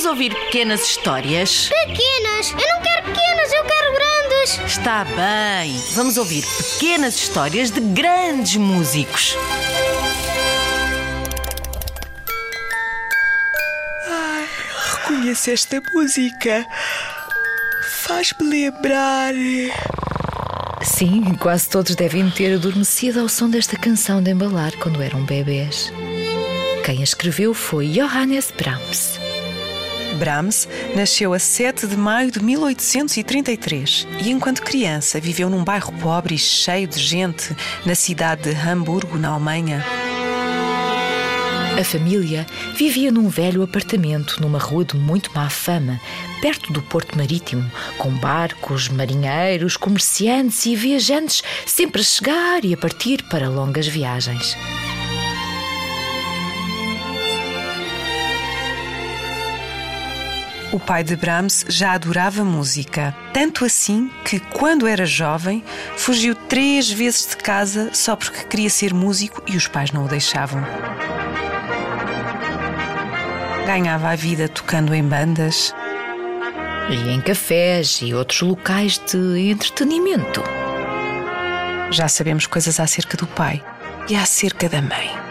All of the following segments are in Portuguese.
Vamos ouvir pequenas histórias? Pequenas! Eu não quero pequenas, eu quero grandes! Está bem. Vamos ouvir pequenas histórias de grandes músicos. Reconheço esta música. Faz-me lembrar. Sim, quase todos devem ter adormecido ao som desta canção de embalar quando eram bebês. Quem a escreveu foi Johannes Brahms. Brahms nasceu a 7 de maio de 1833 e, enquanto criança, viveu num bairro pobre e cheio de gente na cidade de Hamburgo, na Alemanha. A família vivia num velho apartamento numa rua de muito má fama, perto do porto marítimo, com barcos, marinheiros, comerciantes e viajantes sempre a chegar e a partir para longas viagens. O pai de Brahms já adorava música, tanto assim que, quando era jovem, fugiu três vezes de casa só porque queria ser músico e os pais não o deixavam. Ganhava a vida tocando em bandas. E em cafés e outros locais de entretenimento. Já sabemos coisas acerca do pai e acerca da mãe.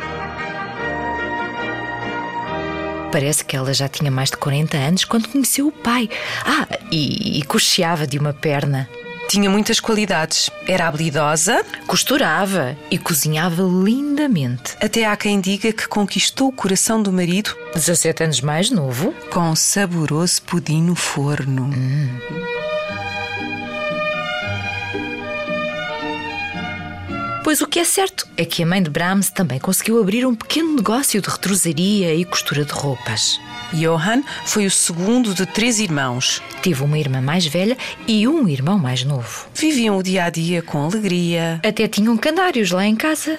Parece que ela já tinha mais de 40 anos quando conheceu o pai. Ah, e, e cocheava de uma perna. Tinha muitas qualidades. Era habilidosa, Costurava e cozinhava lindamente. até há quem diga que conquistou o coração do marido 17 anos mais novo. com um saboroso pudim no forno. Pois o que é certo é que a mãe de Brahms também conseguiu abrir um pequeno negócio de retrosaria e costura de roupas. Johann foi o segundo de três irmãos. Teve uma irmã mais velha e um irmão mais novo. Viviam o dia a dia com alegria. Até tinham canários lá em casa.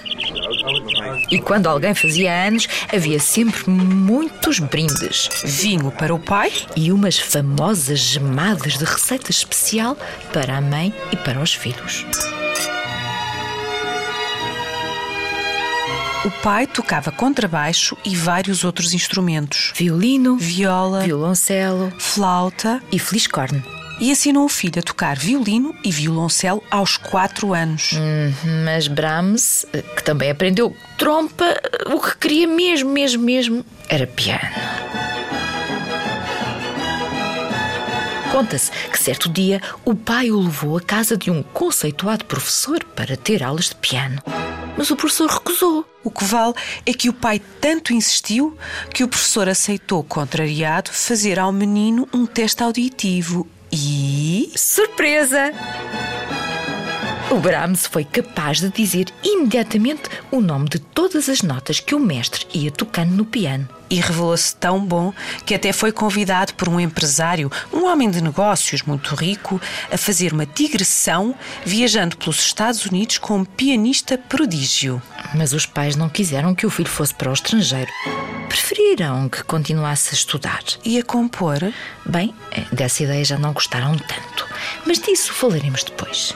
E quando alguém fazia anos, havia sempre muitos brindes Vinho para o pai, e umas famosas gemadas de receita especial para a mãe e para os filhos. O pai tocava contrabaixo e vários outros instrumentos. Violino, Viola, violoncelo flauta e fliscorne. e ensinou o filho a tocar violino e violoncelo aos quatro anos. Mas Brahms, que também aprendeu trompa, o que queria mesmo, mesmo, mesmo era piano. Conta-se que certo dia o pai o levou à casa de um conceituado professor para ter aulas de piano. Mas o professor recusou. O que vale é que o pai tanto insistiu que o professor aceitou, contrariado, fazer ao menino um teste auditivo e. Surpresa! O Brahms foi capaz de dizer imediatamente o nome de todas as notas que o mestre ia tocando no piano. E revelou-se tão bom que até foi convidado por um empresário, um homem de negócios muito rico, a fazer uma digressão viajando pelos Estados Unidos como pianista prodígio. Mas os pais não quiseram que o filho fosse para o estrangeiro. Preferiram que continuasse a estudar. E a compor? Bem, eh, dessa ideia já não gostaram tanto. Mas disso falaremos depois.